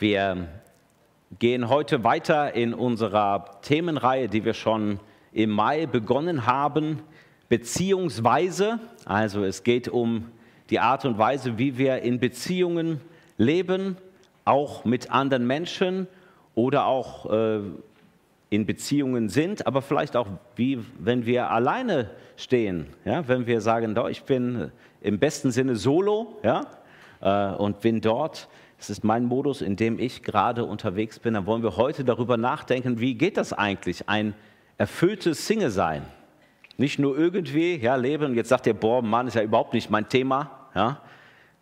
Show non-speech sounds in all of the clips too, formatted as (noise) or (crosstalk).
Wir gehen heute weiter in unserer Themenreihe, die wir schon im Mai begonnen haben, beziehungsweise, also es geht um die Art und Weise, wie wir in Beziehungen leben, auch mit anderen Menschen oder auch äh, in Beziehungen sind, aber vielleicht auch wie wenn wir alleine stehen, ja, wenn wir sagen, ich bin im besten Sinne solo ja, äh, und bin dort. Das ist mein Modus, in dem ich gerade unterwegs bin. Dann wollen wir heute darüber nachdenken, wie geht das eigentlich, ein erfülltes Single-Sein. Nicht nur irgendwie ja, leben. Jetzt sagt ihr, boah, Mann, ist ja überhaupt nicht mein Thema. Ja.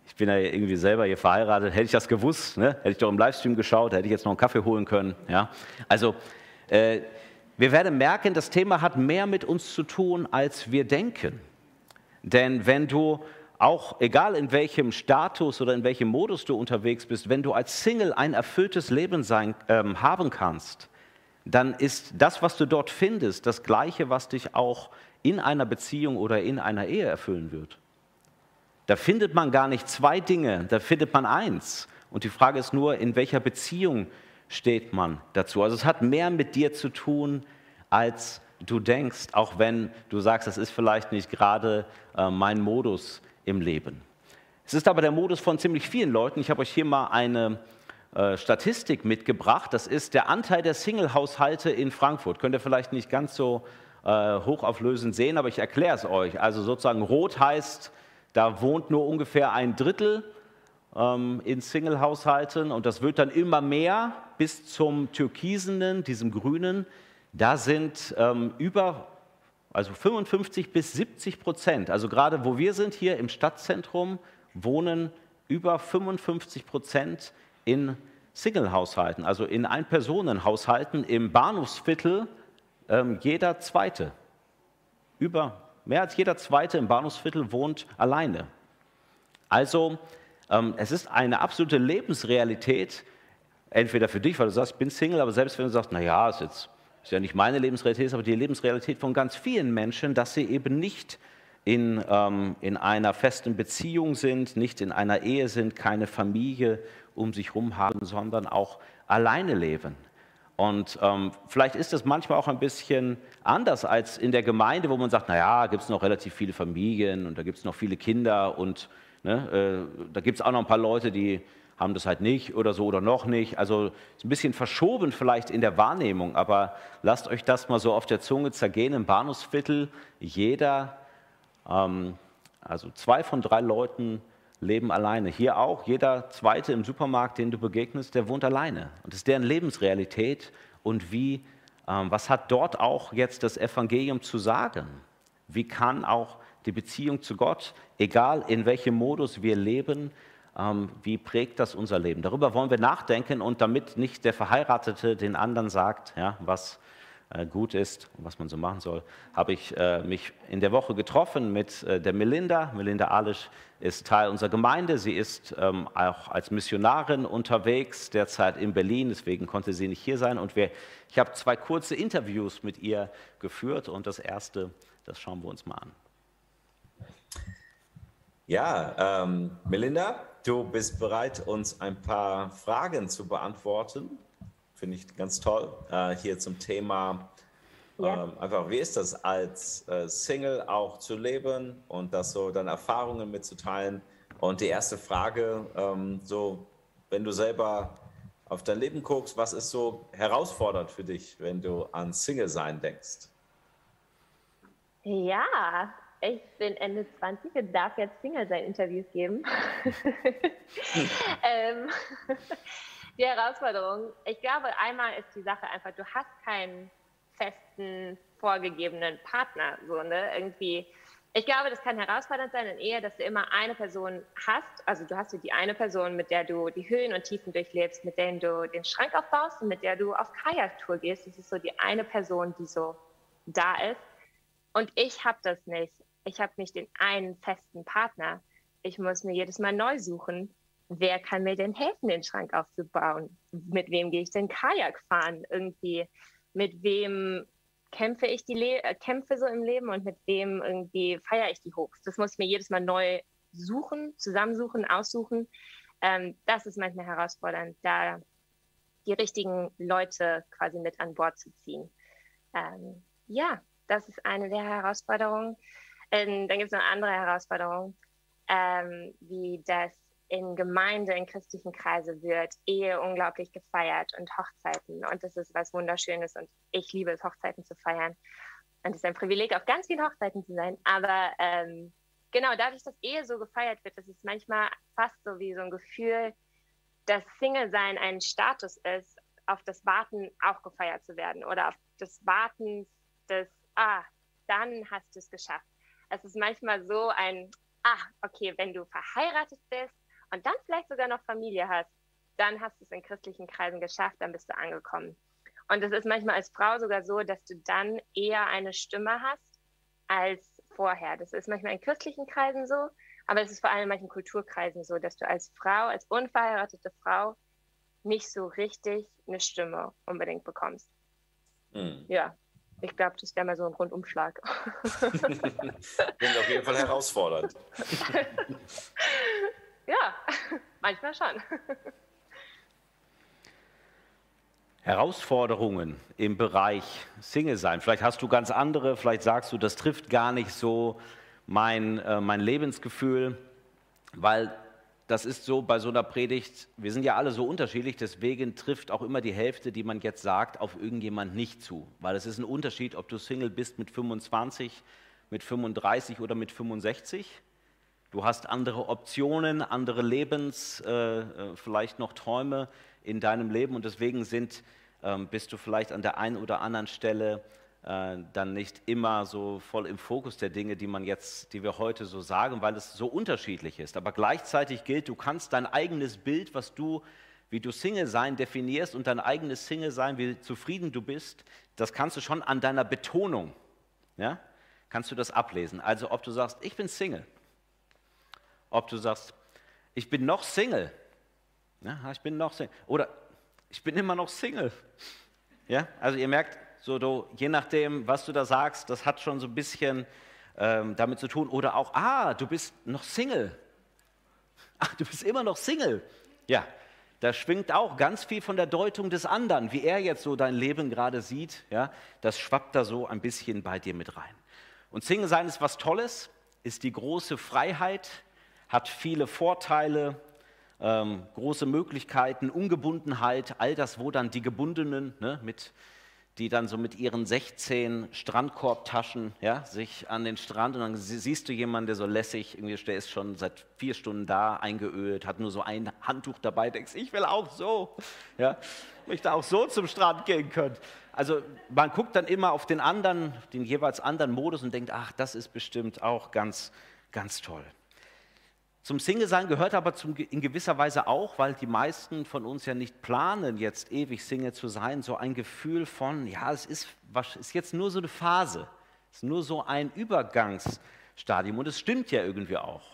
Ich bin ja irgendwie selber hier verheiratet. Hätte ich das gewusst, ne? hätte ich doch im Livestream geschaut, hätte ich jetzt noch einen Kaffee holen können. Ja. Also äh, wir werden merken, das Thema hat mehr mit uns zu tun, als wir denken. Denn wenn du auch, egal in welchem Status oder in welchem Modus du unterwegs bist, wenn du als Single ein erfülltes Leben sein, ähm, haben kannst, dann ist das, was du dort findest, das Gleiche, was dich auch in einer Beziehung oder in einer Ehe erfüllen wird. Da findet man gar nicht zwei Dinge, da findet man eins. Und die Frage ist nur, in welcher Beziehung steht man dazu. Also es hat mehr mit dir zu tun, als du denkst, auch wenn du sagst, das ist vielleicht nicht gerade äh, mein Modus im Leben. Es ist aber der Modus von ziemlich vielen Leuten. Ich habe euch hier mal eine äh, Statistik mitgebracht. Das ist der Anteil der Single-Haushalte in Frankfurt. Könnt ihr vielleicht nicht ganz so äh, hochauflösend sehen, aber ich erkläre es euch. Also sozusagen rot heißt, da wohnt nur ungefähr ein Drittel ähm, in Single-Haushalten und das wird dann immer mehr bis zum türkisenen, diesem grünen. Da sind ähm, über also 55 bis 70 Prozent, also gerade wo wir sind hier im Stadtzentrum, wohnen über 55 Prozent in Single-Haushalten, also in Ein-Personen-Haushalten im Bahnhofsviertel ähm, jeder Zweite. Über mehr als jeder Zweite im Bahnhofsviertel wohnt alleine. Also ähm, es ist eine absolute Lebensrealität, entweder für dich, weil du sagst, ich bin Single, aber selbst wenn du sagst, naja, ist jetzt ist ja nicht meine Lebensrealität, aber die Lebensrealität von ganz vielen Menschen, dass sie eben nicht in, ähm, in einer festen Beziehung sind, nicht in einer Ehe sind, keine Familie um sich herum haben, sondern auch alleine leben. Und ähm, vielleicht ist das manchmal auch ein bisschen anders als in der Gemeinde, wo man sagt, naja, gibt es noch relativ viele Familien und da gibt es noch viele Kinder und Ne? Äh, da gibt es auch noch ein paar Leute, die haben das halt nicht oder so oder noch nicht. Also ist ein bisschen verschoben vielleicht in der Wahrnehmung, aber lasst euch das mal so auf der Zunge zergehen. Im Bahnhofsviertel, jeder, ähm, also zwei von drei Leuten leben alleine. Hier auch, jeder zweite im Supermarkt, den du begegnest, der wohnt alleine. Und das ist deren Lebensrealität. Und wie, ähm, was hat dort auch jetzt das Evangelium zu sagen? Wie kann auch die Beziehung zu Gott, egal in welchem Modus wir leben, wie prägt das unser Leben? Darüber wollen wir nachdenken und damit nicht der Verheiratete den anderen sagt, ja, was äh, gut ist und was man so machen soll, habe ich äh, mich in der Woche getroffen mit äh, der Melinda. Melinda Alisch ist Teil unserer Gemeinde. Sie ist ähm, auch als Missionarin unterwegs, derzeit in Berlin, deswegen konnte sie nicht hier sein. Und wir, ich habe zwei kurze Interviews mit ihr geführt und das erste, das schauen wir uns mal an. Ja, ähm, Melinda, du bist bereit, uns ein paar Fragen zu beantworten. Finde ich ganz toll. Äh, hier zum Thema, ja. ähm, einfach, wie ist das als äh, Single auch zu leben und das so deine Erfahrungen mitzuteilen? Und die erste Frage, ähm, so, wenn du selber auf dein Leben guckst, was ist so herausfordernd für dich, wenn du an Single-Sein denkst? Ja, ich bin Ende 20 und darf jetzt Single sein Interviews geben. (laughs) ähm, (laughs) die Herausforderung, ich glaube, einmal ist die Sache einfach, du hast keinen festen, vorgegebenen Partner. So, ne? Irgendwie, ich glaube, das kann herausfordernd sein in Ehe, dass du immer eine Person hast. Also du hast die eine Person, mit der du die Höhen und Tiefen durchlebst, mit der du den Schrank aufbaust und mit der du auf Kajaktour gehst. Das ist so die eine Person, die so da ist. Und ich habe das nicht ich habe nicht den einen festen Partner. Ich muss mir jedes Mal neu suchen, wer kann mir denn helfen, den Schrank aufzubauen? Mit wem gehe ich denn Kajak fahren? Irgendwie, mit wem kämpfe ich die Le äh, Kämpfe so im Leben und mit wem irgendwie feiere ich die Hochs? Das muss ich mir jedes Mal neu suchen, zusammensuchen, aussuchen. Ähm, das ist manchmal herausfordernd, da die richtigen Leute quasi mit an Bord zu ziehen. Ähm, ja, das ist eine der Herausforderungen. Ähm, dann gibt es noch andere Herausforderungen, ähm, wie das in Gemeinde, in christlichen Kreise wird Ehe unglaublich gefeiert und Hochzeiten. Und das ist was Wunderschönes und ich liebe es, Hochzeiten zu feiern. Und es ist ein Privileg, auf ganz vielen Hochzeiten zu sein. Aber ähm, genau, dadurch, dass Ehe so gefeiert wird, das ist manchmal fast so wie so ein Gefühl, dass Single-Sein ein Status ist, auf das Warten auch gefeiert zu werden oder auf das Warten des, ah, dann hast du es geschafft. Es ist manchmal so ein, ah, okay, wenn du verheiratet bist und dann vielleicht sogar noch Familie hast, dann hast du es in christlichen Kreisen geschafft, dann bist du angekommen. Und es ist manchmal als Frau sogar so, dass du dann eher eine Stimme hast als vorher. Das ist manchmal in christlichen Kreisen so, aber es ist vor allem in manchen Kulturkreisen so, dass du als Frau, als unverheiratete Frau nicht so richtig eine Stimme unbedingt bekommst. Mhm. Ja, ich glaube, das wäre mal so ein Rundumschlag. (laughs) Klingt auf jeden Fall herausfordernd. (laughs) ja, manchmal schon. Herausforderungen im Bereich Single sein. Vielleicht hast du ganz andere, vielleicht sagst du, das trifft gar nicht so mein, äh, mein Lebensgefühl, weil das ist so bei so einer Predigt, wir sind ja alle so unterschiedlich, deswegen trifft auch immer die Hälfte, die man jetzt sagt, auf irgendjemand nicht zu. Weil es ist ein Unterschied, ob du Single bist mit 25, mit 35 oder mit 65. Du hast andere Optionen, andere Lebens, äh, äh, vielleicht noch Träume in deinem Leben und deswegen sind, ähm, bist du vielleicht an der einen oder anderen Stelle äh, dann nicht immer so voll im Fokus der Dinge, die man jetzt, die wir heute so sagen, weil es so unterschiedlich ist. Aber gleichzeitig gilt, du kannst dein eigenes Bild, was du, wie du Single sein definierst und dein eigenes Single sein, wie zufrieden du bist, das kannst du schon an deiner Betonung, ja, kannst du das ablesen. Also ob du sagst, ich bin Single, ob du sagst, ich bin noch Single, ja, ich bin noch Single, oder ich bin immer noch Single. Ja, also ihr merkt, so, du, je nachdem, was du da sagst, das hat schon so ein bisschen ähm, damit zu tun. Oder auch, ah, du bist noch Single. Ach, du bist immer noch Single. Ja, da schwingt auch ganz viel von der Deutung des anderen, wie er jetzt so dein Leben gerade sieht. Ja, das schwappt da so ein bisschen bei dir mit rein. Und Single sein ist was Tolles, ist die große Freiheit, hat viele Vorteile, ähm, große Möglichkeiten, Ungebundenheit, all das, wo dann die Gebundenen ne, mit die dann so mit ihren 16 Strandkorbtaschen ja, sich an den Strand und dann siehst du jemanden, der so lässig, irgendwie der ist schon seit vier Stunden da, eingeölt, hat nur so ein Handtuch dabei, denkst, ich will auch so, ja, möchte auch so zum Strand gehen können. Also man guckt dann immer auf den anderen, den jeweils anderen Modus und denkt, ach, das ist bestimmt auch ganz, ganz toll. Zum Single-Sein gehört aber zum, in gewisser Weise auch, weil die meisten von uns ja nicht planen, jetzt ewig Single zu sein, so ein Gefühl von, ja, es ist, was, ist jetzt nur so eine Phase, es ist nur so ein Übergangsstadium und es stimmt ja irgendwie auch.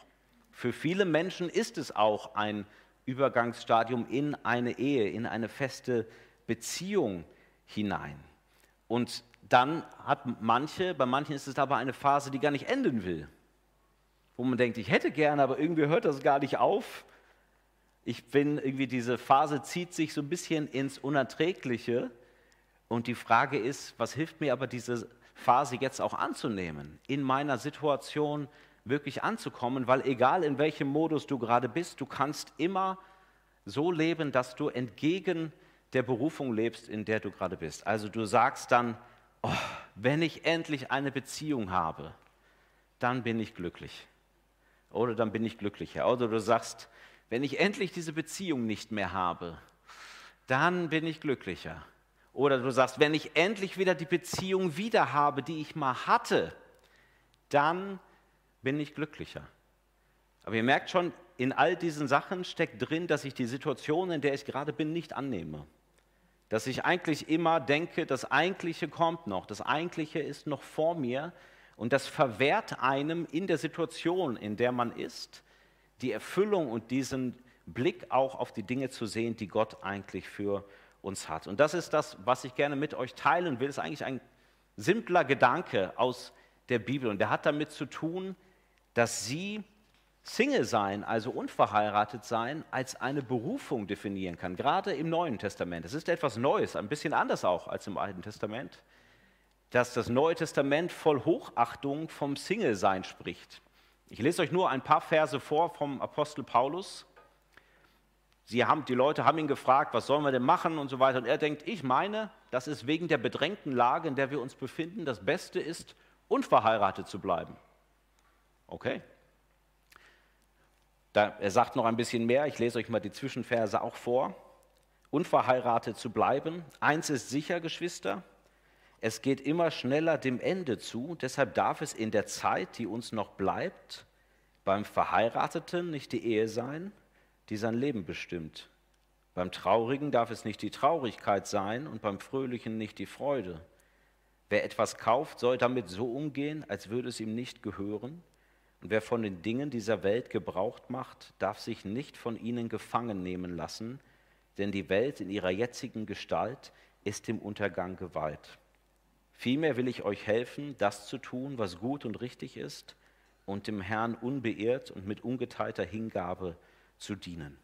Für viele Menschen ist es auch ein Übergangsstadium in eine Ehe, in eine feste Beziehung hinein. Und dann hat manche, bei manchen ist es aber eine Phase, die gar nicht enden will wo man denkt, ich hätte gerne, aber irgendwie hört das gar nicht auf. Ich bin irgendwie, diese Phase zieht sich so ein bisschen ins Unerträgliche. Und die Frage ist, was hilft mir aber diese Phase jetzt auch anzunehmen, in meiner Situation wirklich anzukommen, weil egal in welchem Modus du gerade bist, du kannst immer so leben, dass du entgegen der Berufung lebst, in der du gerade bist. Also du sagst dann, oh, wenn ich endlich eine Beziehung habe, dann bin ich glücklich oder dann bin ich glücklicher. Oder du sagst, wenn ich endlich diese Beziehung nicht mehr habe, dann bin ich glücklicher. Oder du sagst, wenn ich endlich wieder die Beziehung wieder habe, die ich mal hatte, dann bin ich glücklicher. Aber ihr merkt schon, in all diesen Sachen steckt drin, dass ich die Situation, in der ich gerade bin, nicht annehme. Dass ich eigentlich immer denke, das Eigentliche kommt noch, das Eigentliche ist noch vor mir, und das verwehrt einem in der Situation, in der man ist, die Erfüllung und diesen Blick auch auf die Dinge zu sehen, die Gott eigentlich für uns hat. Und das ist das, was ich gerne mit euch teilen will. Das ist eigentlich ein simpler Gedanke aus der Bibel. Und der hat damit zu tun, dass sie Single sein, also unverheiratet sein, als eine Berufung definieren kann, gerade im Neuen Testament. Es ist etwas Neues, ein bisschen anders auch als im Alten Testament, dass das Neue Testament voll Hochachtung vom Single-Sein spricht. Ich lese euch nur ein paar Verse vor vom Apostel Paulus. Sie haben, die Leute haben ihn gefragt, was sollen wir denn machen und so weiter. Und er denkt, ich meine, dass es wegen der bedrängten Lage, in der wir uns befinden, das Beste ist, unverheiratet zu bleiben. Okay. Da, er sagt noch ein bisschen mehr, ich lese euch mal die Zwischenverse auch vor. Unverheiratet zu bleiben. Eins ist sicher, Geschwister, es geht immer schneller dem Ende zu, deshalb darf es in der Zeit, die uns noch bleibt, beim Verheirateten nicht die Ehe sein, die sein Leben bestimmt. Beim Traurigen darf es nicht die Traurigkeit sein und beim Fröhlichen nicht die Freude. Wer etwas kauft, soll damit so umgehen, als würde es ihm nicht gehören. Und wer von den Dingen dieser Welt Gebrauch macht, darf sich nicht von ihnen gefangen nehmen lassen, denn die Welt in ihrer jetzigen Gestalt ist dem Untergang geweiht. Vielmehr will ich euch helfen, das zu tun, was gut und richtig ist, und dem Herrn unbeirrt und mit ungeteilter Hingabe zu dienen.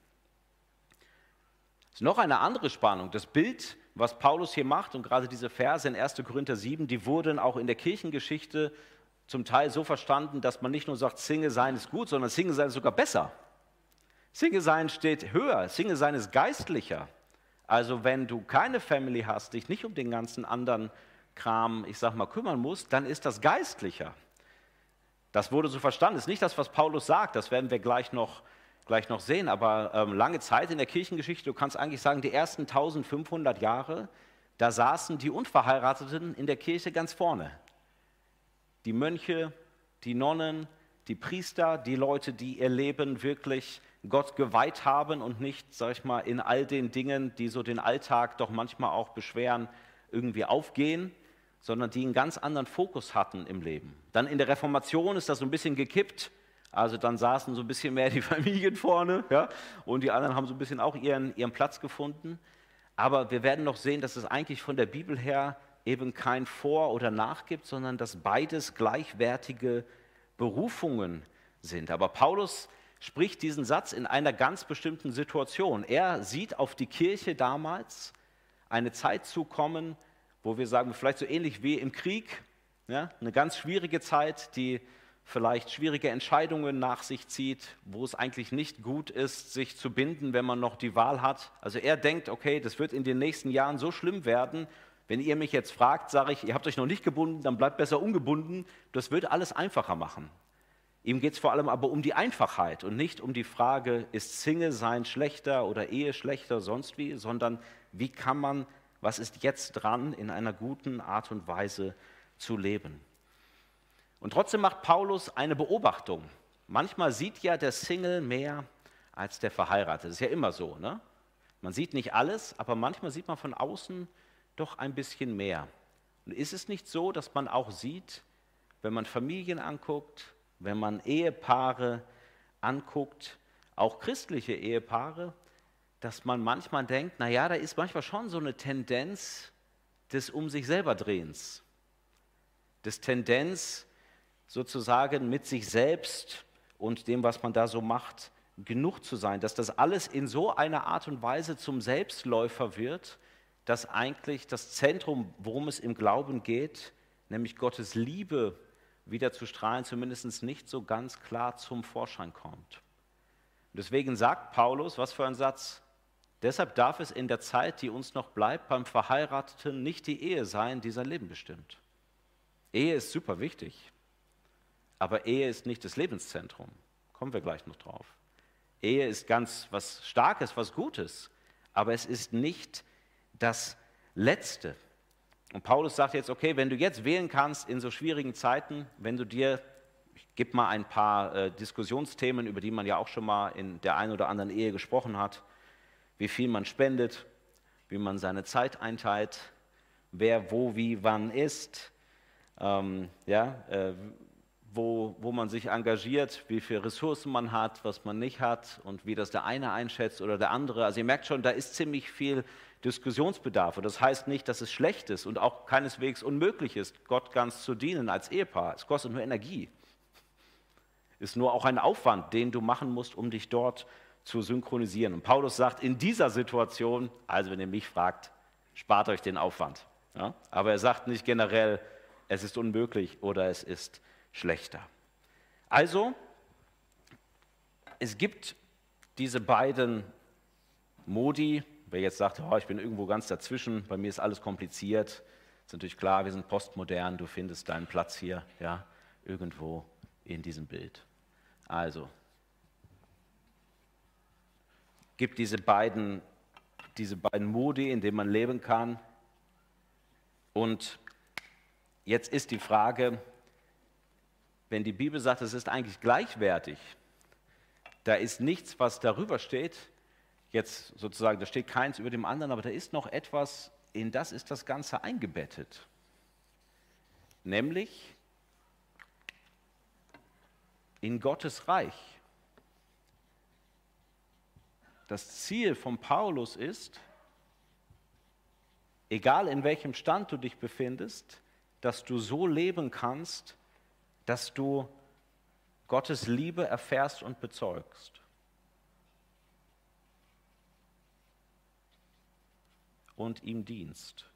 Das ist noch eine andere Spannung. Das Bild, was Paulus hier macht, und gerade diese Verse in 1. Korinther 7, die wurden auch in der Kirchengeschichte zum Teil so verstanden, dass man nicht nur sagt, Single sein ist gut, sondern Single sein ist sogar besser. Single sein steht höher, Single sein ist geistlicher. Also wenn du keine Family hast, dich nicht um den ganzen anderen Kram, ich sag mal, kümmern musst, dann ist das geistlicher. Das wurde so verstanden. Das ist nicht das, was Paulus sagt, das werden wir gleich noch, gleich noch sehen, aber ähm, lange Zeit in der Kirchengeschichte, du kannst eigentlich sagen, die ersten 1500 Jahre, da saßen die Unverheirateten in der Kirche ganz vorne die Mönche, die Nonnen, die Priester, die Leute, die ihr Leben wirklich Gott geweiht haben und nicht, sag ich mal, in all den Dingen, die so den Alltag doch manchmal auch beschweren, irgendwie aufgehen, sondern die einen ganz anderen Fokus hatten im Leben. Dann in der Reformation ist das so ein bisschen gekippt. Also dann saßen so ein bisschen mehr die (laughs) Familien vorne ja, und die anderen haben so ein bisschen auch ihren, ihren Platz gefunden. Aber wir werden noch sehen, dass es eigentlich von der Bibel her eben kein Vor oder Nach gibt, sondern dass beides gleichwertige Berufungen sind. Aber Paulus spricht diesen Satz in einer ganz bestimmten Situation. Er sieht auf die Kirche damals eine Zeit zukommen, wo wir sagen, vielleicht so ähnlich wie im Krieg, ja, eine ganz schwierige Zeit, die vielleicht schwierige Entscheidungen nach sich zieht, wo es eigentlich nicht gut ist, sich zu binden, wenn man noch die Wahl hat. Also er denkt, okay, das wird in den nächsten Jahren so schlimm werden wenn ihr mich jetzt fragt, sage ich, ihr habt euch noch nicht gebunden, dann bleibt besser ungebunden. Das wird alles einfacher machen. Ihm geht es vor allem aber um die Einfachheit und nicht um die Frage, ist Single sein schlechter oder Ehe schlechter, sonst wie, sondern wie kann man, was ist jetzt dran, in einer guten Art und Weise zu leben. Und trotzdem macht Paulus eine Beobachtung. Manchmal sieht ja der Single mehr als der Verheiratete. Das ist ja immer so. Ne? Man sieht nicht alles, aber manchmal sieht man von außen doch ein bisschen mehr. Und ist es nicht so, dass man auch sieht, wenn man Familien anguckt, wenn man Ehepaare anguckt, auch christliche Ehepaare, dass man manchmal denkt, naja, da ist manchmal schon so eine Tendenz des Um sich selber Drehens, des Tendenz sozusagen mit sich selbst und dem, was man da so macht, genug zu sein, dass das alles in so einer Art und Weise zum Selbstläufer wird, dass eigentlich das Zentrum, worum es im Glauben geht, nämlich Gottes Liebe wieder zu strahlen, zumindest nicht so ganz klar zum Vorschein kommt. Deswegen sagt Paulus, was für ein Satz, deshalb darf es in der Zeit, die uns noch bleibt, beim Verheirateten nicht die Ehe sein, die sein Leben bestimmt. Ehe ist super wichtig, aber Ehe ist nicht das Lebenszentrum. Kommen wir gleich noch drauf. Ehe ist ganz was Starkes, was Gutes, aber es ist nicht das Letzte. Und Paulus sagt jetzt, okay, wenn du jetzt wählen kannst in so schwierigen Zeiten, wenn du dir, ich gebe mal ein paar äh, Diskussionsthemen, über die man ja auch schon mal in der einen oder anderen Ehe gesprochen hat, wie viel man spendet, wie man seine Zeit einteilt, wer wo, wie, wann ist, ähm, ja, äh, wo, wo man sich engagiert, wie viele Ressourcen man hat, was man nicht hat und wie das der eine einschätzt oder der andere. Also ihr merkt schon, da ist ziemlich viel Diskussionsbedarf. Und das heißt nicht, dass es schlecht ist und auch keineswegs unmöglich ist, Gott ganz zu dienen als Ehepaar. Es kostet nur Energie. Ist nur auch ein Aufwand, den du machen musst, um dich dort zu synchronisieren. Und Paulus sagt in dieser Situation, also wenn ihr mich fragt, spart euch den Aufwand. Ja? Aber er sagt nicht generell, es ist unmöglich oder es ist schlechter. Also, es gibt diese beiden Modi. Wer jetzt sagt, oh, ich bin irgendwo ganz dazwischen, bei mir ist alles kompliziert, ist natürlich klar, wir sind postmodern, du findest deinen Platz hier, ja, irgendwo in diesem Bild. Also, gibt diese beiden, diese beiden Modi, in denen man leben kann. Und jetzt ist die Frage, wenn die Bibel sagt, es ist eigentlich gleichwertig, da ist nichts, was darüber steht, jetzt sozusagen, da steht keins über dem anderen, aber da ist noch etwas, in das ist das Ganze eingebettet. Nämlich in Gottes Reich. Das Ziel von Paulus ist, egal in welchem Stand du dich befindest, dass du so leben kannst, dass du Gottes Liebe erfährst und bezeugst. Und ihm dienst.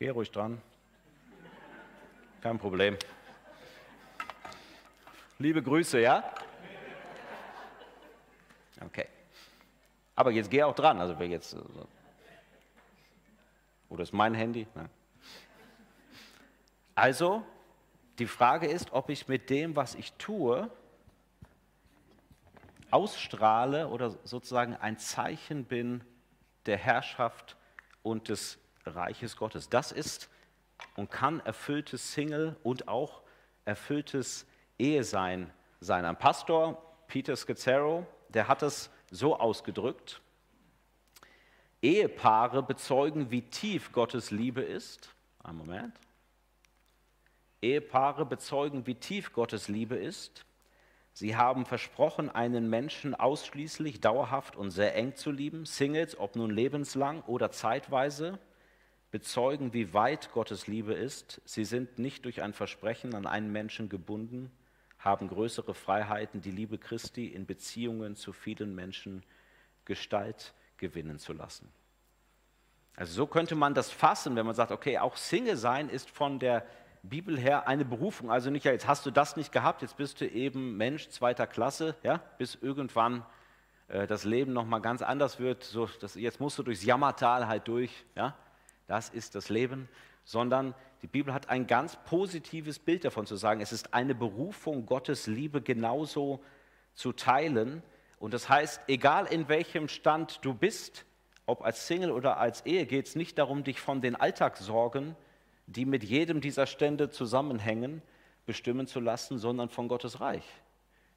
Geh ruhig dran. Kein Problem. Liebe Grüße, ja? Okay. Aber jetzt geh auch dran. Also wer jetzt. Oder ist mein Handy? Nein. Also, die Frage ist, ob ich mit dem, was ich tue, ausstrahle oder sozusagen ein Zeichen bin der Herrschaft und des Reiches Gottes. Das ist und kann erfülltes Single und auch erfülltes Ehesein sein. Ein Pastor, Peter Scazzaro, der hat es so ausgedrückt, Ehepaare bezeugen, wie tief Gottes Liebe ist. Ein Moment. Ehepaare bezeugen, wie tief Gottes Liebe ist. Sie haben versprochen, einen Menschen ausschließlich, dauerhaft und sehr eng zu lieben. Singles, ob nun lebenslang oder zeitweise, bezeugen, wie weit Gottes Liebe ist. Sie sind nicht durch ein Versprechen an einen Menschen gebunden, haben größere Freiheiten, die Liebe Christi in Beziehungen zu vielen Menschen Gestalt gewinnen zu lassen. Also so könnte man das fassen, wenn man sagt, okay, auch Single sein ist von der Bibel her eine Berufung. Also nicht, ja, jetzt hast du das nicht gehabt, jetzt bist du eben Mensch zweiter Klasse, ja, bis irgendwann äh, das Leben nochmal ganz anders wird. So, das, jetzt musst du durchs Jammertal halt durch, ja das ist das Leben, sondern die Bibel hat ein ganz positives Bild davon zu sagen, es ist eine Berufung, Gottes Liebe genauso zu teilen. Und das heißt, egal in welchem Stand du bist, ob als Single oder als Ehe, geht es nicht darum, dich von den Alltagssorgen, die mit jedem dieser Stände zusammenhängen, bestimmen zu lassen, sondern von Gottes Reich.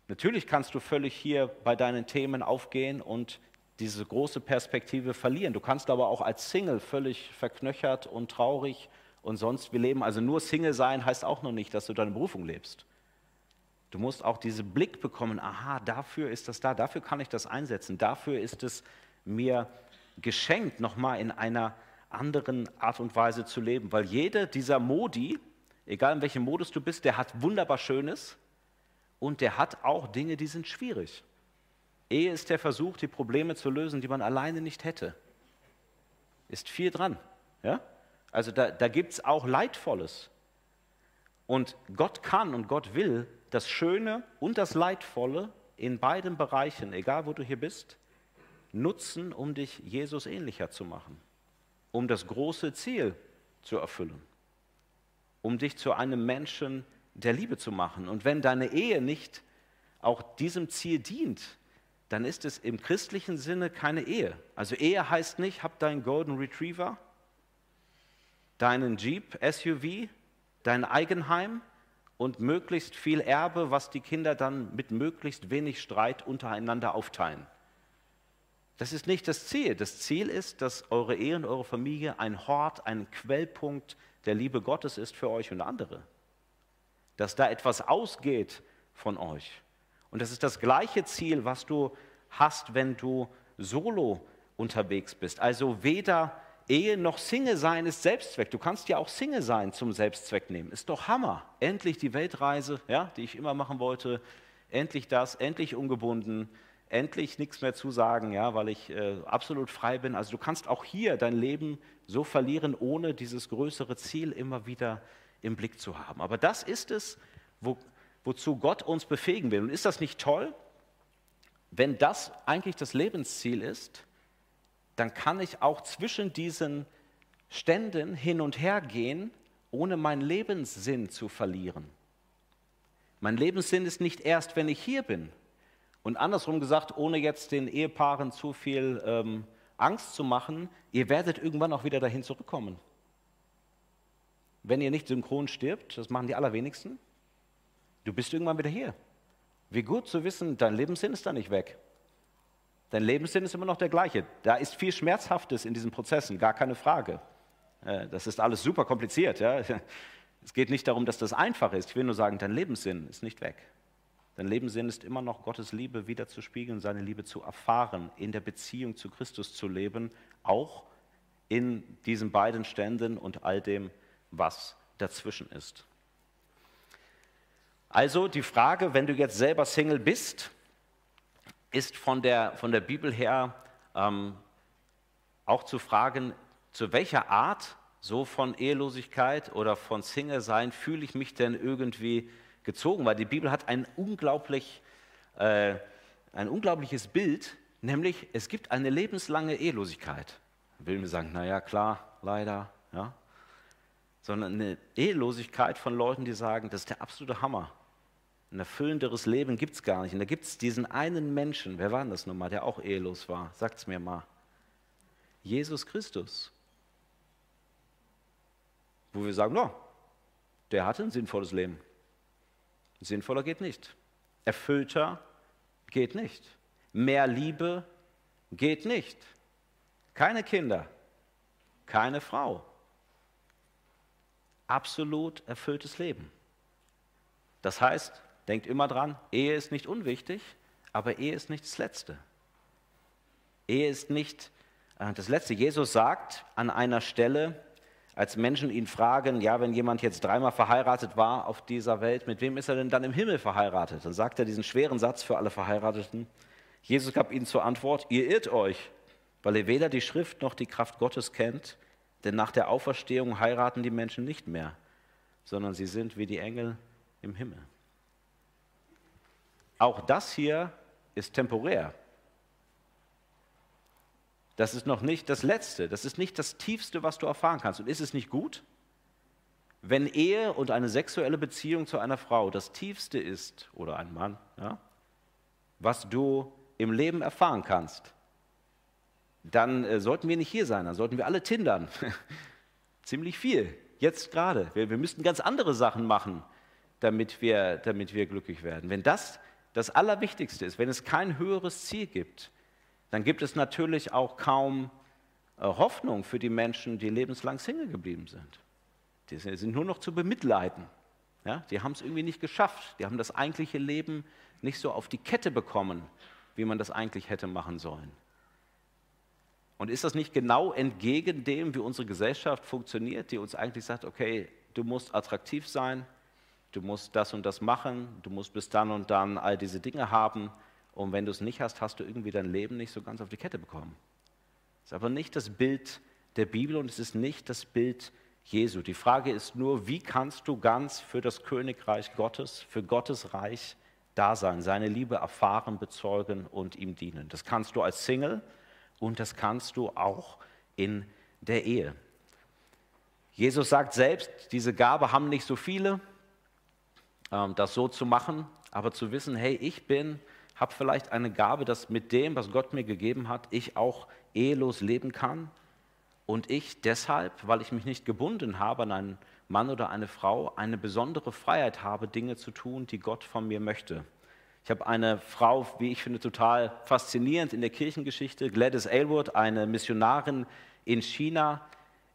Natürlich kannst du völlig hier bei deinen Themen aufgehen und diese große Perspektive verlieren. Du kannst aber auch als Single völlig verknöchert und traurig und sonst wie leben. Also nur Single sein heißt auch noch nicht, dass du deine Berufung lebst. Du musst auch diesen Blick bekommen, aha, dafür ist das da, dafür kann ich das einsetzen, dafür ist es mir geschenkt, nochmal in einer anderen Art und Weise zu leben. Weil jeder dieser Modi, egal in welchem Modus du bist, der hat wunderbar Schönes und der hat auch Dinge, die sind schwierig. Ehe ist der Versuch, die Probleme zu lösen, die man alleine nicht hätte. Ist viel dran. Ja? Also da, da gibt es auch Leidvolles. Und Gott kann und Gott will das Schöne und das Leidvolle in beiden Bereichen, egal wo du hier bist, nutzen, um dich Jesus ähnlicher zu machen, um das große Ziel zu erfüllen, um dich zu einem Menschen der Liebe zu machen. Und wenn deine Ehe nicht auch diesem Ziel dient, dann ist es im christlichen Sinne keine Ehe. Also Ehe heißt nicht, hab deinen Golden Retriever, deinen Jeep, SUV, dein Eigenheim und möglichst viel Erbe, was die Kinder dann mit möglichst wenig Streit untereinander aufteilen. Das ist nicht das Ziel. Das Ziel ist, dass eure Ehe und eure Familie ein Hort, ein Quellpunkt der Liebe Gottes ist für euch und andere. Dass da etwas ausgeht von euch. Und das ist das gleiche Ziel, was du hast, wenn du solo unterwegs bist. Also weder Ehe noch Single sein ist Selbstzweck. Du kannst ja auch Single sein zum Selbstzweck nehmen. Ist doch Hammer. Endlich die Weltreise, ja, die ich immer machen wollte. Endlich das, endlich ungebunden, endlich nichts mehr zu sagen, ja, weil ich äh, absolut frei bin. Also du kannst auch hier dein Leben so verlieren, ohne dieses größere Ziel immer wieder im Blick zu haben. Aber das ist es, wo, wozu Gott uns befähigen will. Und ist das nicht toll, wenn das eigentlich das Lebensziel ist? dann kann ich auch zwischen diesen Ständen hin und her gehen, ohne meinen Lebenssinn zu verlieren. Mein Lebenssinn ist nicht erst, wenn ich hier bin. Und andersrum gesagt, ohne jetzt den Ehepaaren zu viel ähm, Angst zu machen, ihr werdet irgendwann auch wieder dahin zurückkommen. Wenn ihr nicht synchron stirbt, das machen die allerwenigsten, du bist irgendwann wieder hier. Wie gut zu wissen, dein Lebenssinn ist da nicht weg. Dein Lebenssinn ist immer noch der gleiche. Da ist viel Schmerzhaftes in diesen Prozessen, gar keine Frage. Äh, das ist alles super kompliziert. Ja? (laughs) Es geht nicht darum, dass das einfach ist. Ich will nur sagen, dein Lebenssinn ist nicht weg. Dein Lebenssinn ist immer noch Gottes Liebe wiederzuspiegeln, seine Liebe zu erfahren, in der Beziehung zu Christus zu leben, auch in diesen beiden Ständen und all dem, was dazwischen ist. Also die Frage, wenn du jetzt selber Single bist, ist von der, von der Bibel her ähm, auch zu fragen, zu welcher Art so von Ehelosigkeit oder von Single-Sein fühle ich mich denn irgendwie gezogen? Weil die Bibel hat ein, unglaublich, äh, ein unglaubliches Bild, nämlich es gibt eine lebenslange Ehelosigkeit. Ich will mir sagen, naja, klar, leider, ja. Sondern eine Ehelosigkeit von Leuten, die sagen, das ist der absolute Hammer. Ein erfüllenderes Leben gibt es gar nicht. Und da gibt es diesen einen Menschen, wer war denn das nochmal, der auch ehelos war? Sagt es mir mal. Jesus Christus. Wo wir sagen, no, der hatte ein sinnvolles Leben. Sinnvoller geht nicht. Erfüllter geht nicht. Mehr Liebe geht nicht. Keine Kinder, keine Frau. Absolut erfülltes Leben. Das heißt, Denkt immer dran, Ehe ist nicht unwichtig, aber Ehe ist nicht das Letzte. Ehe ist nicht äh, das Letzte. Jesus sagt an einer Stelle, als Menschen ihn fragen, ja, wenn jemand jetzt dreimal verheiratet war auf dieser Welt, mit wem ist er denn dann im Himmel verheiratet? Dann sagt er diesen schweren Satz für alle Verheirateten. Jesus gab ihnen zur Antwort, ihr irrt euch, weil ihr weder die Schrift noch die Kraft Gottes kennt, denn nach der Auferstehung heiraten die Menschen nicht mehr, sondern sie sind wie die Engel im Himmel. Auch das hier ist temporär. Das ist noch nicht das Letzte, das ist nicht das Tiefste, was du erfahren kannst. Und ist es nicht gut, wenn Ehe und eine sexuelle Beziehung zu einer Frau das Tiefste ist, oder ein Mann, ja, was du im Leben erfahren kannst, dann äh, sollten wir nicht hier sein, dann sollten wir alle tindern. (laughs) Ziemlich viel, jetzt gerade. Wir, wir müssten ganz andere Sachen machen, damit wir, damit wir glücklich werden. Wenn das das Allerwichtigste ist, wenn es kein höheres Ziel gibt, dann gibt es natürlich auch kaum äh, Hoffnung für die Menschen, die lebenslang Single geblieben sind. Die sind nur noch zu bemitleiden. Ja, die haben es irgendwie nicht geschafft. Die haben das eigentliche Leben nicht so auf die Kette bekommen, wie man das eigentlich hätte machen sollen. Und ist das nicht genau entgegen dem, wie unsere Gesellschaft funktioniert, die uns eigentlich sagt, okay, du musst attraktiv sein, du musst das und das machen, du musst bis dann und dann all diese Dinge haben. Und wenn du es nicht hast, hast du irgendwie dein Leben nicht so ganz auf die Kette bekommen. Das ist aber nicht das Bild der Bibel und es ist nicht das Bild Jesu. Die Frage ist nur, wie kannst du ganz für das Königreich Gottes, für Gottes Reich da sein, seine Liebe erfahren, bezeugen und ihm dienen. Das kannst du als Single und das kannst du auch in der Ehe. Jesus sagt selbst, diese Gabe haben nicht so viele, das so zu machen, aber zu wissen, hey, ich bin, habe vielleicht eine Gabe, dass mit dem, was Gott mir gegeben hat, ich auch ehelos leben kann und ich deshalb, weil ich mich nicht gebunden habe an einen Mann oder eine Frau, eine besondere Freiheit habe, Dinge zu tun, die Gott von mir möchte. Ich habe eine Frau, wie ich finde, total faszinierend in der Kirchengeschichte, Gladys Aylward, eine Missionarin in China,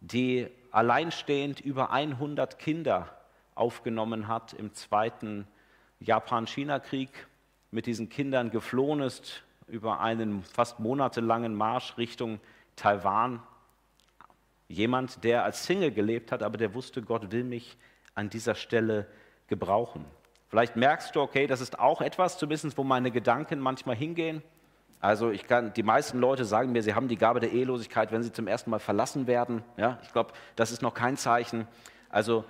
die alleinstehend über 100 Kinder aufgenommen hat im zweiten Japan-China-Krieg, mit diesen Kindern geflohen ist über einen fast monatelangen Marsch Richtung Taiwan. Jemand, der als Single gelebt hat, aber der wusste, Gott will mich an dieser Stelle gebrauchen. Vielleicht merkst du, okay, das ist auch etwas, zumindest wo meine Gedanken manchmal hingehen. Also ich kann, die meisten Leute sagen mir, sie haben die Gabe der Ehelosigkeit, wenn sie zum ersten Mal verlassen werden. Ja, ich glaube, das ist noch kein Zeichen. Also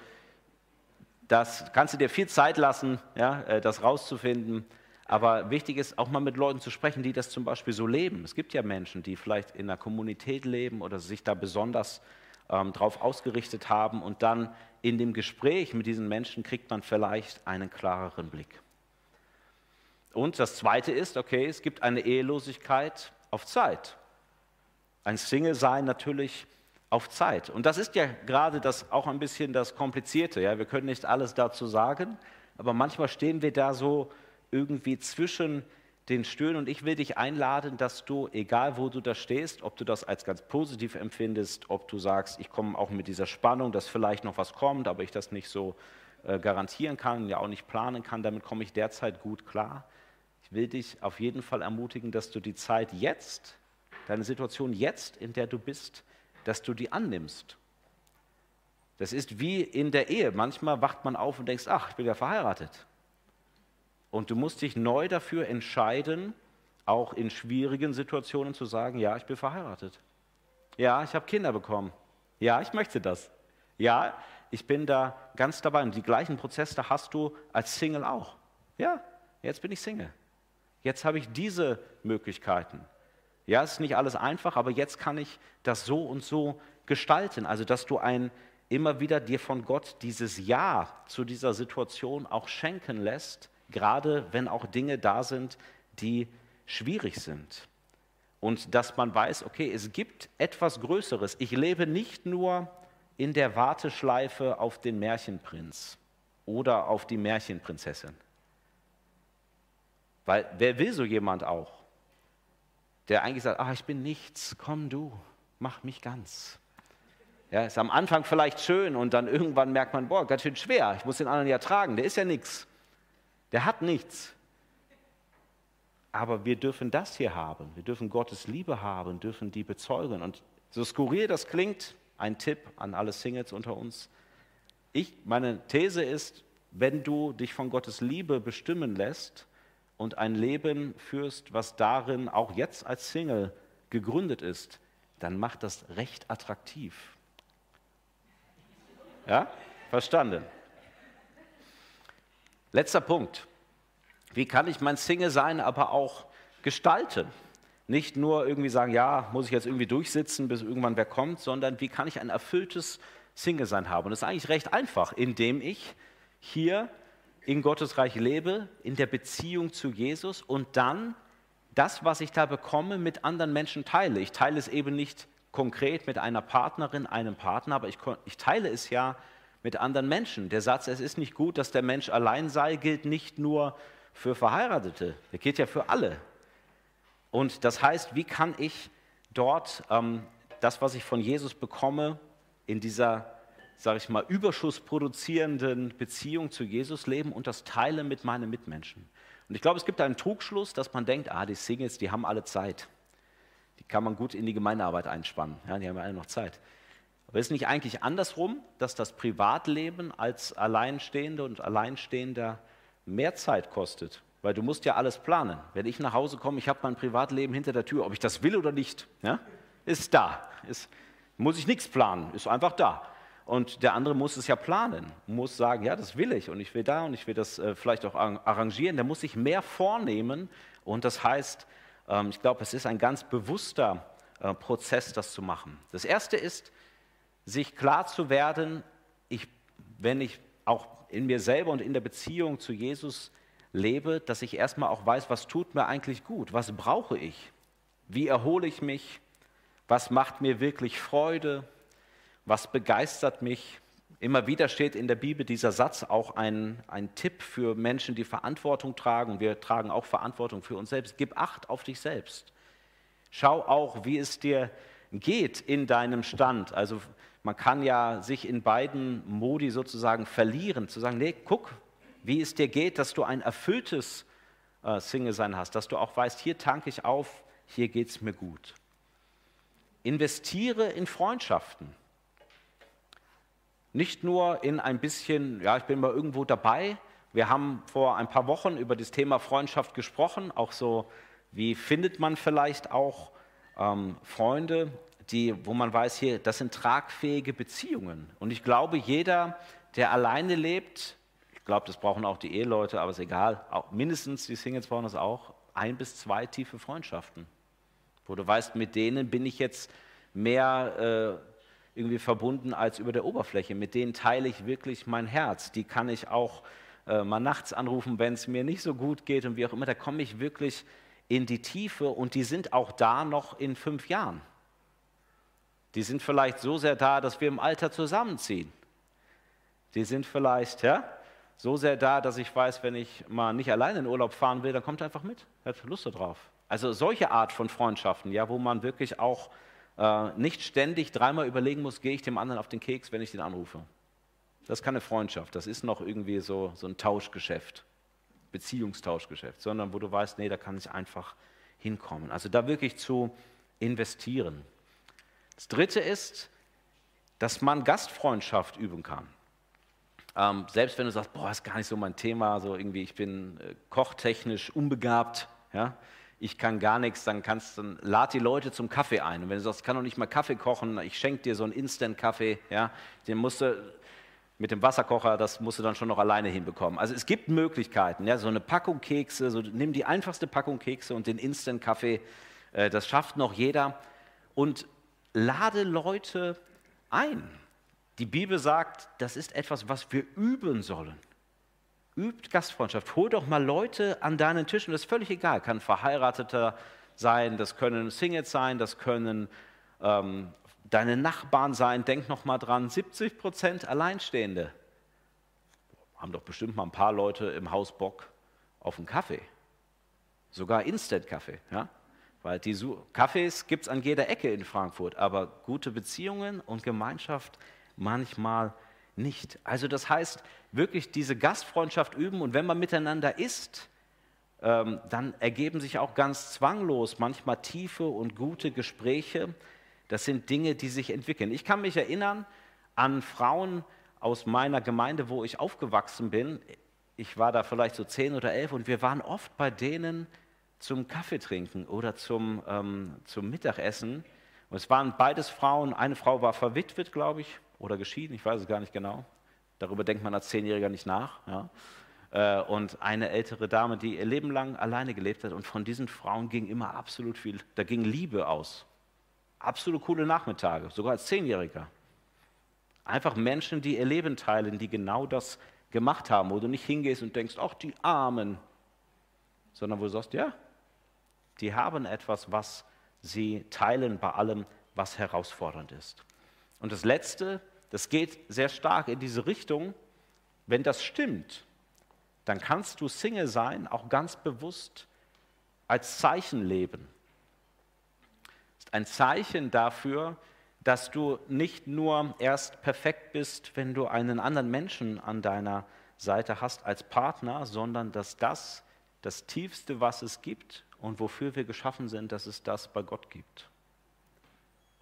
das kannst du dir viel Zeit lassen, ja, äh, das rauszufinden. Aber wichtig ist auch mal mit Leuten zu sprechen, die das zum Beispiel so leben. Es gibt ja Menschen, die vielleicht in einer Kommunität leben oder sich da besonders ähm, drauf ausgerichtet haben und dann in dem Gespräch mit diesen Menschen kriegt man vielleicht einen klareren Blick. Und das Zweite ist, okay, es gibt eine Ehelosigkeit auf Zeit. Ein Single-Sein natürlich auf Zeit. Und das ist ja gerade das auch ein bisschen das Komplizierte. Ja? Wir können nicht alles dazu sagen, aber manchmal stehen wir da so irgendwie zwischen den Stühlen und ich will dich einladen, dass du, egal wo du da stehst, ob du das als ganz positiv empfindest, ob du sagst, ich komme auch mit dieser Spannung, dass vielleicht noch was kommt, aber ich das nicht so äh, garantieren kann, ja auch nicht planen kann, damit komme ich derzeit gut klar. Ich will dich auf jeden Fall ermutigen, dass du die Zeit jetzt, deine Situation jetzt, in der du bist, dass du die annimmst. Das ist wie in der Ehe. Manchmal wacht man auf und denkst, ach, ich bin ja verheiratet. Und du musst dich neu dafür entscheiden, auch in schwierigen Situationen zu sagen, ja, ich bin verheiratet. Ja, ich habe Kinder bekommen. Ja, ich möchte das. Ja, ich bin da ganz dabei. Und die gleichen Prozesse hast du als Single auch. Ja, jetzt bin ich Single. Jetzt habe ich diese Möglichkeiten. Ja, es ist nicht alles einfach, aber jetzt kann ich das so und so gestalten. Also, dass du ein immer wieder dir von Gott dieses Ja zu dieser Situation auch schenken lässt, gerade wenn auch Dinge da sind, die schwierig sind. Und dass man weiß, okay, es gibt etwas Größeres. Ich lebe nicht nur in der Warteschleife auf den Märchenprinz oder auf die Märchenprinzessin. Weil wer will so jemand auch? Der eigentlich sagt, ach, ich bin nichts, komm du, mach mich ganz. Ja, ist am Anfang vielleicht schön und dann irgendwann merkt man, boah, ganz schön schwer, ich muss den anderen ja tragen, der ist ja nichts. Der hat nichts. Aber wir dürfen das hier haben, wir dürfen Gottes Liebe haben, dürfen die bezeugen. Und so skurril das klingt, ein Tipp an alle Singles unter uns. Ich, meine These ist, wenn du dich von Gottes Liebe bestimmen lässt, und ein Leben führst, was darin auch jetzt als Single gegründet ist, dann macht das recht attraktiv. Ja? Verstanden. Letzter Punkt. Wie kann ich mein Single-Sein aber auch gestalten? Nicht nur irgendwie sagen, ja, muss ich jetzt irgendwie durchsitzen, bis irgendwann wer kommt, sondern wie kann ich ein erfülltes Single-Sein haben? Und das ist eigentlich recht einfach, indem ich hier in Gottes Reich lebe, in der Beziehung zu Jesus und dann das, was ich da bekomme, mit anderen Menschen teile. Ich teile es eben nicht konkret mit einer Partnerin, einem Partner, aber ich, ich teile es ja mit anderen Menschen. Der Satz, es ist nicht gut, dass der Mensch allein sei, gilt nicht nur für Verheiratete, der gilt ja für alle. Und das heißt, wie kann ich dort ähm, das, was ich von Jesus bekomme, in dieser sage ich mal, Überschuss produzierenden Beziehung zu Jesus leben und das teile mit meinen Mitmenschen. Und ich glaube, es gibt einen Trugschluss, dass man denkt, ah, die Singles, die haben alle Zeit. Die kann man gut in die Gemeindearbeit einspannen. Ja, die haben alle noch Zeit. Aber ist nicht eigentlich andersrum, dass das Privatleben als Alleinstehende und Alleinstehender mehr Zeit kostet? Weil du musst ja alles planen. Wenn ich nach Hause komme, ich habe mein Privatleben hinter der Tür, ob ich das will oder nicht, ja, ist da. Ist, muss ich nichts planen, ist einfach da. Und der andere muss es ja planen, muss sagen, ja, das will ich und ich will da und ich will das äh, vielleicht auch arrangieren. Der muss sich mehr vornehmen und das heißt, ähm, ich glaube, es ist ein ganz bewusster äh, Prozess, das zu machen. Das Erste ist, sich klar zu werden, ich, wenn ich auch in mir selber und in der Beziehung zu Jesus lebe, dass ich erstmal auch weiß, was tut mir eigentlich gut, was brauche ich, wie erhole ich mich, was macht mir wirklich Freude, was begeistert mich? Immer wieder steht in der Bibel dieser Satz auch ein, ein Tipp für Menschen, die Verantwortung tragen. Wir tragen auch Verantwortung für uns selbst. Gib Acht auf dich selbst. Schau auch, wie es dir geht in deinem Stand. Also man kann ja sich in beiden Modi sozusagen verlieren, zu sagen, nee, guck, wie es dir geht, dass du ein erfülltes äh, Single sein hast, dass du auch weißt, hier tanke ich auf, hier geht es mir gut. Investiere in Freundschaften. Nicht nur in ein bisschen, ja, ich bin mal irgendwo dabei. Wir haben vor ein paar Wochen über das Thema Freundschaft gesprochen, auch so, wie findet man vielleicht auch ähm, Freunde, die, wo man weiß, hier, das sind tragfähige Beziehungen. Und ich glaube, jeder, der alleine lebt, ich glaube, das brauchen auch die Eheleute, aber ist egal, auch mindestens die Singles brauchen das auch, ein bis zwei tiefe Freundschaften, wo du weißt, mit denen bin ich jetzt mehr äh, irgendwie verbunden als über der Oberfläche. Mit denen teile ich wirklich mein Herz. Die kann ich auch äh, mal nachts anrufen, wenn es mir nicht so gut geht und wie auch immer. Da komme ich wirklich in die Tiefe und die sind auch da noch in fünf Jahren. Die sind vielleicht so sehr da, dass wir im Alter zusammenziehen. Die sind vielleicht ja, so sehr da, dass ich weiß, wenn ich mal nicht alleine in Urlaub fahren will, dann kommt er einfach mit. Hat Lust darauf. Also solche Art von Freundschaften, ja, wo man wirklich auch äh, nicht ständig dreimal überlegen muss, gehe ich dem anderen auf den Keks, wenn ich den anrufe. Das ist keine Freundschaft, das ist noch irgendwie so, so ein Tauschgeschäft, Beziehungstauschgeschäft, sondern wo du weißt, nee, da kann ich einfach hinkommen. Also da wirklich zu investieren. Das Dritte ist, dass man Gastfreundschaft üben kann. Ähm, selbst wenn du sagst, boah, ist gar nicht so mein Thema, so irgendwie, ich bin äh, kochtechnisch unbegabt, ja, ich kann gar nichts, dann kannst dann lad die Leute zum Kaffee ein. Und wenn du sagst, ich kann doch nicht mal Kaffee kochen, ich schenke dir so einen Instant-Kaffee, ja, den musst du mit dem Wasserkocher, das musst du dann schon noch alleine hinbekommen. Also es gibt Möglichkeiten, ja, so eine Packung Kekse, so, nimm die einfachste Packung Kekse und den Instant-Kaffee, äh, das schafft noch jeder. Und lade Leute ein. Die Bibel sagt, das ist etwas, was wir üben sollen. Übt Gastfreundschaft. Hol doch mal Leute an deinen Tisch und das ist völlig egal. Kann Verheirateter sein, das können Singles sein, das können ähm, deine Nachbarn sein. Denk noch mal dran, 70 Prozent Alleinstehende haben doch bestimmt mal ein paar Leute im Haus Bock auf einen Kaffee. Sogar Instant-Kaffee. Ja? Weil die Cafés gibt es an jeder Ecke in Frankfurt, aber gute Beziehungen und Gemeinschaft manchmal. Also das heißt, wirklich diese Gastfreundschaft üben und wenn man miteinander isst, ähm, dann ergeben sich auch ganz zwanglos manchmal tiefe und gute Gespräche. Das sind Dinge, die sich entwickeln. Ich kann mich erinnern an Frauen aus meiner Gemeinde, wo ich aufgewachsen bin. Ich war da vielleicht so zehn oder elf und wir waren oft bei denen, zum Kaffee trinken oder zum, ähm, zum Mittagessen. Und es waren beides Frauen. Eine Frau war verwitwet, glaube ich, oder geschieden, ich weiß es gar nicht genau. Darüber denkt man als Zehnjähriger nicht nach. Ja. Äh, und eine ältere Dame, die ihr Leben lang alleine gelebt hat. Und von diesen Frauen ging immer absolut viel, da ging Liebe aus. Absolut coole Nachmittage, sogar als Zehnjähriger. Einfach Menschen, die ihr Leben teilen, die genau das gemacht haben, wo du nicht hingehst und denkst, ach, die Armen, sondern wo du sagst, ja, die haben etwas, was sie teilen bei allem, was herausfordernd ist. Und das Letzte, das geht sehr stark in diese Richtung, wenn das stimmt, dann kannst du Single sein, auch ganz bewusst als Zeichen leben. Das ist ein Zeichen dafür, dass du nicht nur erst perfekt bist, wenn du einen anderen Menschen an deiner Seite hast als Partner, sondern dass das das Tiefste, was es gibt, und wofür wir geschaffen sind, dass es das bei Gott gibt.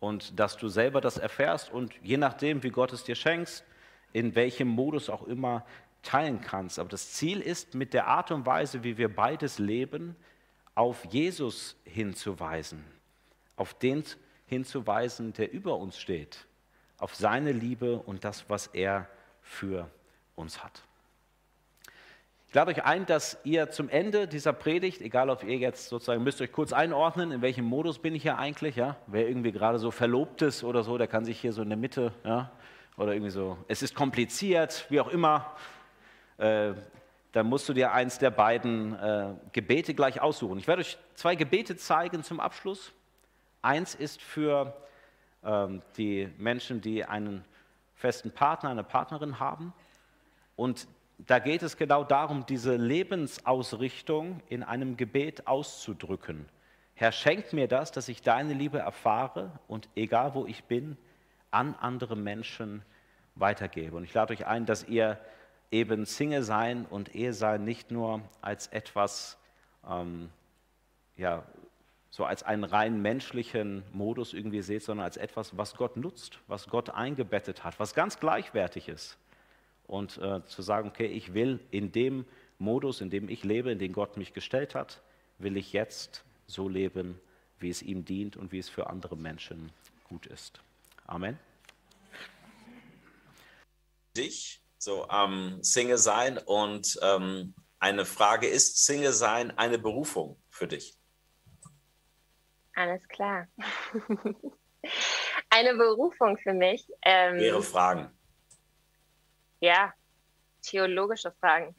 Und dass du selber das erfährst und je nachdem, wie Gott es dir schenkst, in welchem Modus auch immer teilen kannst. Aber das Ziel ist, mit der Art und Weise, wie wir beides leben, auf Jesus hinzuweisen, auf den hinzuweisen, der über uns steht, auf seine Liebe und das, was er für uns hat. Ich lade euch ein, dass ihr zum Ende dieser Predigt, egal ob ihr jetzt sozusagen, müsst euch kurz einordnen, in welchem Modus bin ich hier eigentlich, ja? Wer irgendwie gerade so verlobt ist oder so, der kann sich hier so in der Mitte, ja? Oder irgendwie so, es ist kompliziert, wie auch immer. Äh, dann musst du dir eins der beiden äh, Gebete gleich aussuchen. Ich werde euch zwei Gebete zeigen zum Abschluss. Eins ist für ähm, die Menschen, die einen festen Partner, eine Partnerin haben. Und da geht es genau darum, diese Lebensausrichtung in einem Gebet auszudrücken. Herr, schenk mir das, dass ich deine Liebe erfahre und egal wo ich bin, an andere Menschen weitergebe. Und ich lade euch ein, dass ihr eben Single sein und Ehe sein nicht nur als etwas ähm, ja, so als einen rein menschlichen Modus irgendwie seht, sondern als etwas, was Gott nutzt, was Gott eingebettet hat, was ganz gleichwertig ist. Und äh, zu sagen, okay, ich will in dem Modus, in dem ich lebe, in dem Gott mich gestellt hat, will ich jetzt so leben, wie es ihm dient und wie es für andere Menschen gut ist. Amen. Dich, so ähm, Single sein und ähm, eine Frage ist Single sein eine Berufung für dich? Alles klar. (laughs) eine Berufung für mich. Ähm, Ihre Fragen. Ja, theologische Fragen.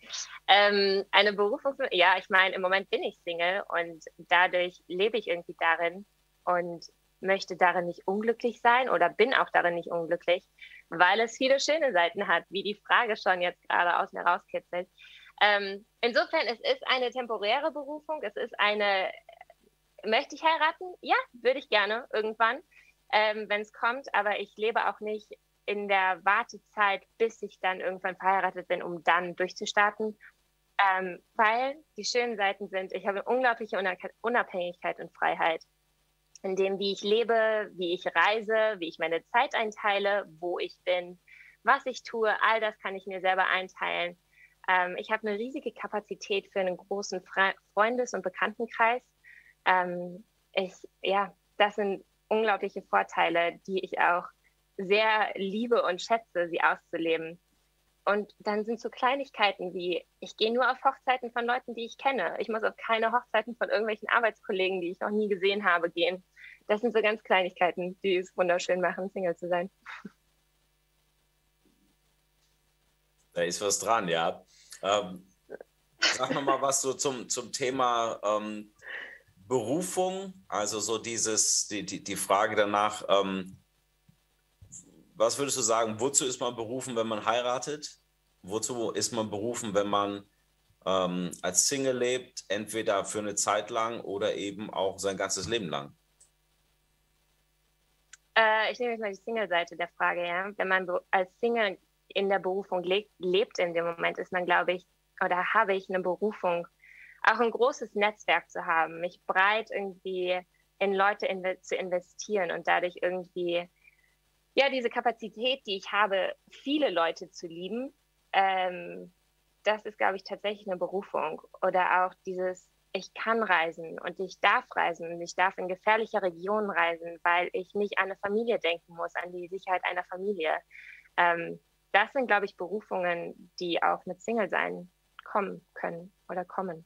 Ähm, eine Berufung, für, ja, ich meine, im Moment bin ich Single und dadurch lebe ich irgendwie darin und möchte darin nicht unglücklich sein oder bin auch darin nicht unglücklich, weil es viele schöne Seiten hat, wie die Frage schon jetzt gerade aus mir rauskitzelt. Ähm, insofern, es ist eine temporäre Berufung, es ist eine, möchte ich heiraten? Ja, würde ich gerne irgendwann, ähm, wenn es kommt, aber ich lebe auch nicht in der Wartezeit, bis ich dann irgendwann verheiratet bin, um dann durchzustarten. Ähm, weil die schönen Seiten sind, ich habe unglaubliche Unabhängigkeit und Freiheit in dem, wie ich lebe, wie ich reise, wie ich meine Zeit einteile, wo ich bin, was ich tue, all das kann ich mir selber einteilen. Ähm, ich habe eine riesige Kapazität für einen großen Fre Freundes- und Bekanntenkreis. Ähm, ich, ja, das sind unglaubliche Vorteile, die ich auch sehr liebe und schätze, sie auszuleben. Und dann sind so Kleinigkeiten wie, ich gehe nur auf Hochzeiten von Leuten, die ich kenne. Ich muss auf keine Hochzeiten von irgendwelchen Arbeitskollegen, die ich noch nie gesehen habe, gehen. Das sind so ganz Kleinigkeiten, die es wunderschön machen, Single zu sein. Da ist was dran, ja. Ähm, sag nochmal was so zum, zum Thema ähm, Berufung, also so dieses, die, die, die Frage danach, ähm, was würdest du sagen, wozu ist man berufen, wenn man heiratet? Wozu ist man berufen, wenn man ähm, als Single lebt, entweder für eine Zeit lang oder eben auch sein ganzes Leben lang? Äh, ich nehme jetzt mal die Single-Seite der Frage. Ja? Wenn man als Single in der Berufung le lebt in dem Moment, ist man, glaube ich, oder habe ich eine Berufung, auch ein großes Netzwerk zu haben, mich breit irgendwie in Leute in zu investieren und dadurch irgendwie ja, diese Kapazität, die ich habe, viele Leute zu lieben, ähm, das ist, glaube ich, tatsächlich eine Berufung. Oder auch dieses, ich kann reisen und ich darf reisen und ich darf in gefährliche Regionen reisen, weil ich nicht an eine Familie denken muss, an die Sicherheit einer Familie. Ähm, das sind, glaube ich, Berufungen, die auch mit Single-Sein kommen können oder kommen.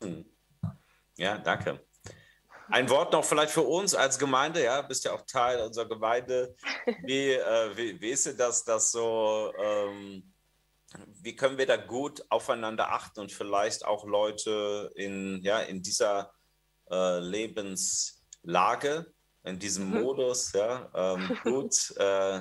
Hm. Ja, danke. Ein Wort noch vielleicht für uns als Gemeinde, ja, bist ja auch Teil unserer Gemeinde. Wie, äh, wie, wie ist das, das so, ähm, wie können wir da gut aufeinander achten und vielleicht auch Leute in, ja, in dieser äh, Lebenslage, in diesem mhm. Modus, ja, ähm, gut, äh,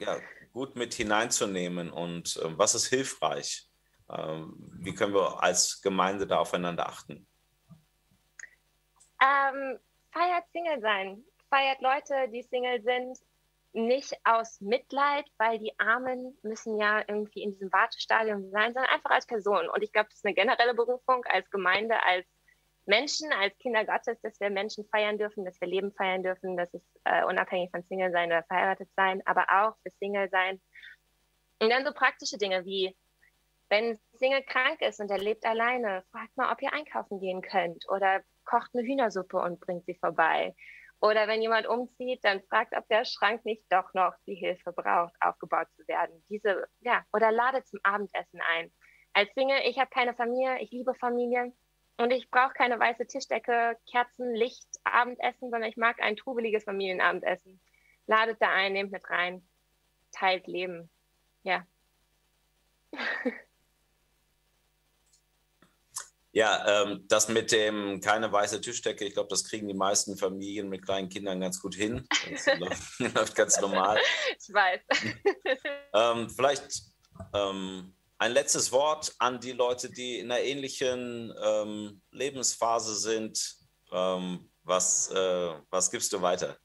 ja, gut mit hineinzunehmen und äh, was ist hilfreich? Ähm, wie können wir als Gemeinde da aufeinander achten? Ähm, feiert Single sein. Feiert Leute, die Single sind. Nicht aus Mitleid, weil die Armen müssen ja irgendwie in diesem Wartestadium sein, sondern einfach als Person. Und ich glaube, das ist eine generelle Berufung als Gemeinde, als Menschen, als Kinder Gottes, dass wir Menschen feiern dürfen, dass wir Leben feiern dürfen, dass es äh, unabhängig von Single sein oder verheiratet sein, aber auch für Single sein. Und dann so praktische Dinge wie, wenn Single krank ist und er lebt alleine, fragt mal, ob ihr einkaufen gehen könnt oder kocht eine Hühnersuppe und bringt sie vorbei. Oder wenn jemand umzieht, dann fragt, ob der Schrank nicht doch noch die Hilfe braucht, aufgebaut zu werden. Diese, ja, oder lade zum Abendessen ein. Als Single, ich habe keine Familie, ich liebe Familie und ich brauche keine weiße Tischdecke, Kerzen, Licht, Abendessen, sondern ich mag ein trubeliges Familienabendessen. Ladet da ein, nehmt mit rein, teilt Leben. Ja. (laughs) Ja, ähm, das mit dem keine weiße Tischdecke, ich glaube, das kriegen die meisten Familien mit kleinen Kindern ganz gut hin. Das (laughs) läuft ganz normal. Ich weiß. (laughs) ähm, vielleicht ähm, ein letztes Wort an die Leute, die in einer ähnlichen ähm, Lebensphase sind. Ähm, was, äh, was gibst du weiter?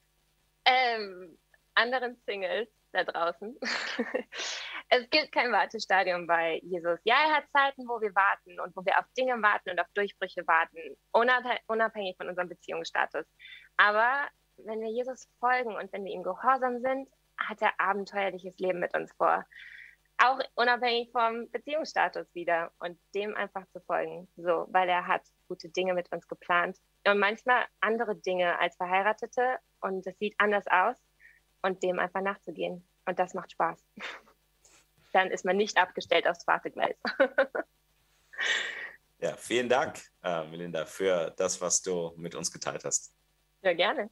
Ähm, anderen Singles da draußen. (laughs) Es gibt kein Wartestadium bei Jesus. Ja, er hat Zeiten, wo wir warten und wo wir auf Dinge warten und auf Durchbrüche warten, unabhängig von unserem Beziehungsstatus. Aber wenn wir Jesus folgen und wenn wir ihm gehorsam sind, hat er abenteuerliches Leben mit uns vor. Auch unabhängig vom Beziehungsstatus wieder und dem einfach zu folgen, so, weil er hat gute Dinge mit uns geplant und manchmal andere Dinge als Verheiratete und es sieht anders aus und dem einfach nachzugehen und das macht Spaß. (laughs) Dann ist man nicht abgestellt aufs Wartegleis. (laughs) ja, vielen Dank, äh, Melinda, für das, was du mit uns geteilt hast. Ja, gerne.